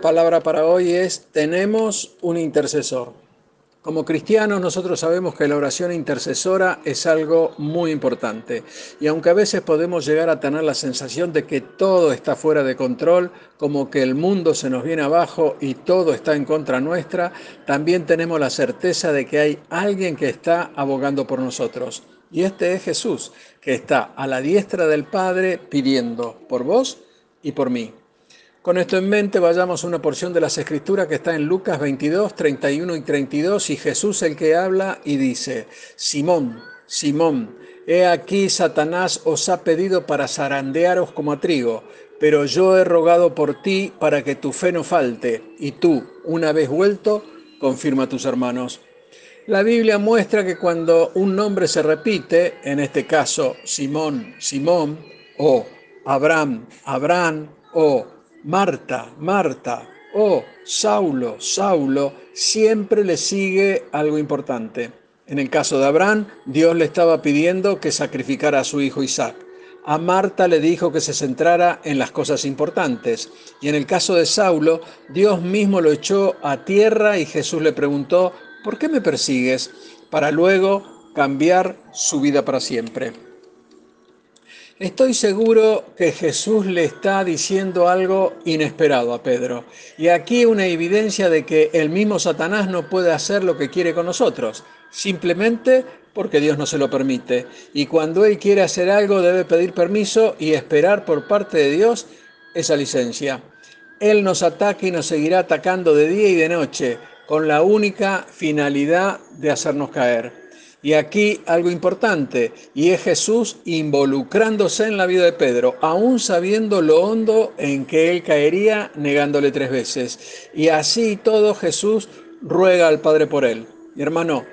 la palabra para hoy es tenemos un intercesor. Como cristianos nosotros sabemos que la oración intercesora es algo muy importante y aunque a veces podemos llegar a tener la sensación de que todo está fuera de control, como que el mundo se nos viene abajo y todo está en contra nuestra, también tenemos la certeza de que hay alguien que está abogando por nosotros. Y este es Jesús, que está a la diestra del Padre pidiendo por vos y por mí. Con esto en mente, vayamos a una porción de las Escrituras que está en Lucas 22, 31 y 32, y Jesús el que habla y dice, Simón, Simón, he aquí Satanás os ha pedido para zarandearos como a trigo, pero yo he rogado por ti para que tu fe no falte, y tú, una vez vuelto, confirma a tus hermanos. La Biblia muestra que cuando un nombre se repite, en este caso Simón, Simón, o Abraham, Abraham, o Marta, Marta o Saulo, Saulo, siempre le sigue algo importante. En el caso de Abraham, Dios le estaba pidiendo que sacrificara a su hijo Isaac. A Marta le dijo que se centrara en las cosas importantes. Y en el caso de Saulo, Dios mismo lo echó a tierra y Jesús le preguntó, ¿por qué me persigues? Para luego cambiar su vida para siempre. Estoy seguro que Jesús le está diciendo algo inesperado a Pedro. Y aquí una evidencia de que el mismo Satanás no puede hacer lo que quiere con nosotros, simplemente porque Dios no se lo permite. Y cuando Él quiere hacer algo debe pedir permiso y esperar por parte de Dios esa licencia. Él nos ataca y nos seguirá atacando de día y de noche, con la única finalidad de hacernos caer. Y aquí algo importante, y es Jesús involucrándose en la vida de Pedro, aún sabiendo lo hondo en que él caería negándole tres veces. Y así todo Jesús ruega al Padre por él. Mi hermano,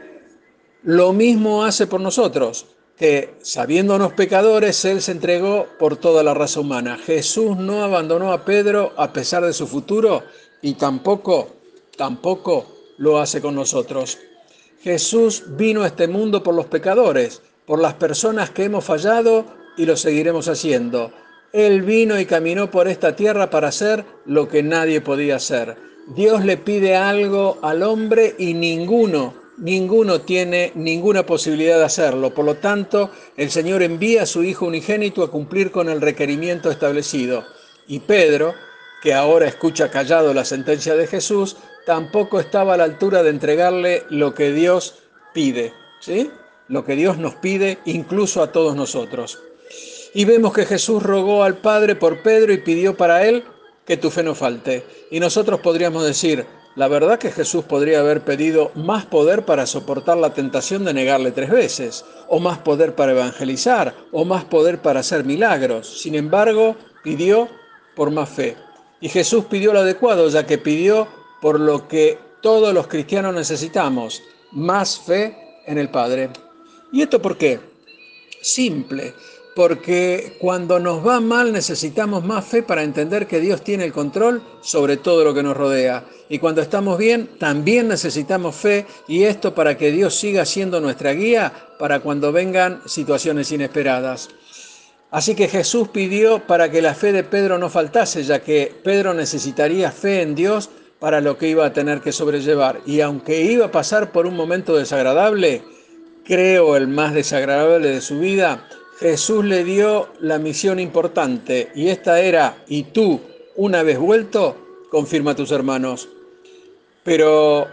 lo mismo hace por nosotros, que sabiéndonos pecadores, Él se entregó por toda la raza humana. Jesús no abandonó a Pedro a pesar de su futuro y tampoco, tampoco lo hace con nosotros. Jesús vino a este mundo por los pecadores, por las personas que hemos fallado y lo seguiremos haciendo. Él vino y caminó por esta tierra para hacer lo que nadie podía hacer. Dios le pide algo al hombre y ninguno, ninguno tiene ninguna posibilidad de hacerlo. Por lo tanto, el Señor envía a su Hijo unigénito a cumplir con el requerimiento establecido. Y Pedro, que ahora escucha callado la sentencia de Jesús, tampoco estaba a la altura de entregarle lo que Dios pide, ¿sí? Lo que Dios nos pide incluso a todos nosotros. Y vemos que Jesús rogó al Padre por Pedro y pidió para él que tu fe no falte. Y nosotros podríamos decir, la verdad que Jesús podría haber pedido más poder para soportar la tentación de negarle tres veces, o más poder para evangelizar, o más poder para hacer milagros. Sin embargo, pidió por más fe. Y Jesús pidió lo adecuado, ya que pidió por lo que todos los cristianos necesitamos, más fe en el Padre. ¿Y esto por qué? Simple, porque cuando nos va mal necesitamos más fe para entender que Dios tiene el control sobre todo lo que nos rodea. Y cuando estamos bien, también necesitamos fe y esto para que Dios siga siendo nuestra guía para cuando vengan situaciones inesperadas. Así que Jesús pidió para que la fe de Pedro no faltase, ya que Pedro necesitaría fe en Dios para lo que iba a tener que sobrellevar. Y aunque iba a pasar por un momento desagradable, creo el más desagradable de su vida, Jesús le dio la misión importante y esta era, y tú, una vez vuelto, confirma a tus hermanos. Pero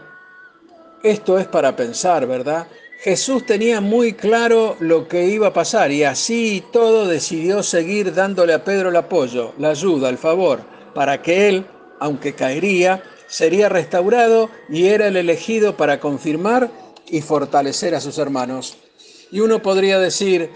esto es para pensar, ¿verdad? Jesús tenía muy claro lo que iba a pasar y así todo decidió seguir dándole a Pedro el apoyo, la ayuda, el favor, para que él, aunque caería, sería restaurado y era el elegido para confirmar y fortalecer a sus hermanos. Y uno podría decir,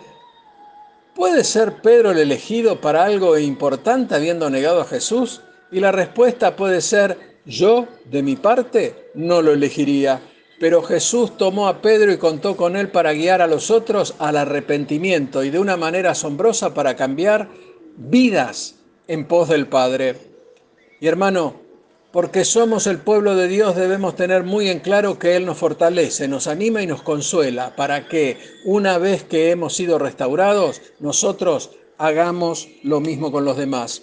¿puede ser Pedro el elegido para algo importante habiendo negado a Jesús? Y la respuesta puede ser, yo, de mi parte, no lo elegiría. Pero Jesús tomó a Pedro y contó con él para guiar a los otros al arrepentimiento y de una manera asombrosa para cambiar vidas en pos del Padre. Y hermano, porque somos el pueblo de Dios, debemos tener muy en claro que Él nos fortalece, nos anima y nos consuela para que una vez que hemos sido restaurados, nosotros hagamos lo mismo con los demás.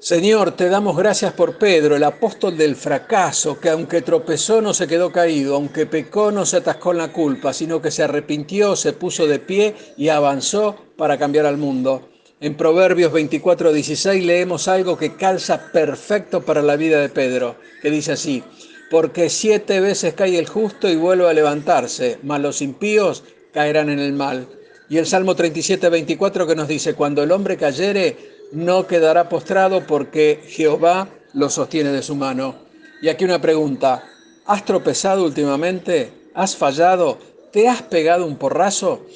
Señor, te damos gracias por Pedro, el apóstol del fracaso, que aunque tropezó no se quedó caído, aunque pecó no se atascó en la culpa, sino que se arrepintió, se puso de pie y avanzó para cambiar al mundo. En Proverbios 24:16 leemos algo que calza perfecto para la vida de Pedro, que dice así, porque siete veces cae el justo y vuelve a levantarse, mas los impíos caerán en el mal. Y el Salmo 37:24 que nos dice, cuando el hombre cayere, no quedará postrado porque Jehová lo sostiene de su mano. Y aquí una pregunta, ¿has tropezado últimamente? ¿Has fallado? ¿Te has pegado un porrazo?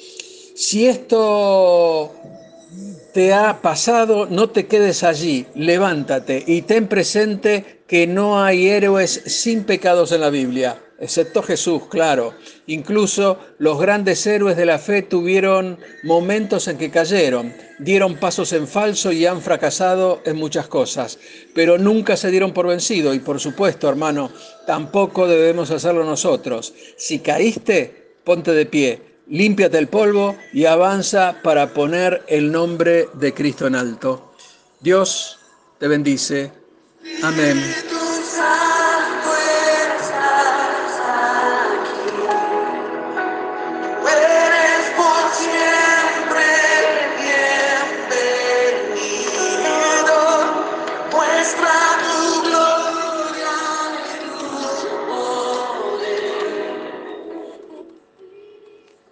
Si esto te ha pasado, no te quedes allí, levántate y ten presente que no hay héroes sin pecados en la Biblia excepto Jesús, claro. Incluso los grandes héroes de la fe tuvieron momentos en que cayeron, dieron pasos en falso y han fracasado en muchas cosas, pero nunca se dieron por vencido y por supuesto, hermano, tampoco debemos hacerlo nosotros. Si caíste, ponte de pie, límpiate el polvo y avanza para poner el nombre de Cristo en alto. Dios te bendice. Amén.